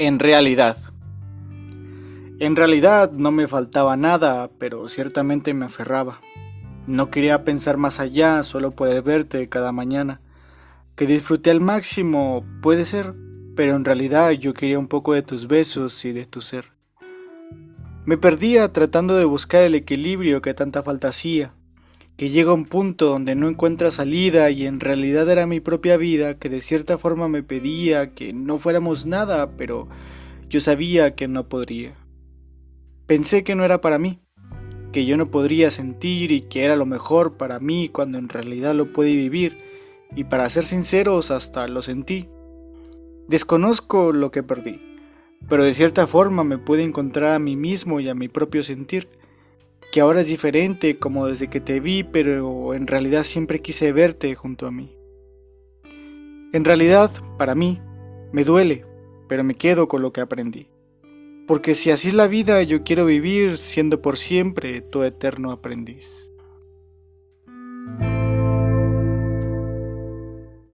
En realidad. En realidad no me faltaba nada, pero ciertamente me aferraba. No quería pensar más allá, solo poder verte cada mañana. Que disfruté al máximo, puede ser, pero en realidad yo quería un poco de tus besos y de tu ser. Me perdía tratando de buscar el equilibrio que tanta falta hacía, que llega un punto donde no encuentra salida y en realidad era mi propia vida que de cierta forma me pedía que no fuéramos nada, pero yo sabía que no podría. Pensé que no era para mí, que yo no podría sentir y que era lo mejor para mí cuando en realidad lo pude vivir, y para ser sinceros hasta lo sentí. Desconozco lo que perdí, pero de cierta forma me pude encontrar a mí mismo y a mi propio sentir, que ahora es diferente como desde que te vi, pero en realidad siempre quise verte junto a mí. En realidad, para mí, me duele, pero me quedo con lo que aprendí. Porque si así es la vida, yo quiero vivir siendo por siempre tu eterno aprendiz.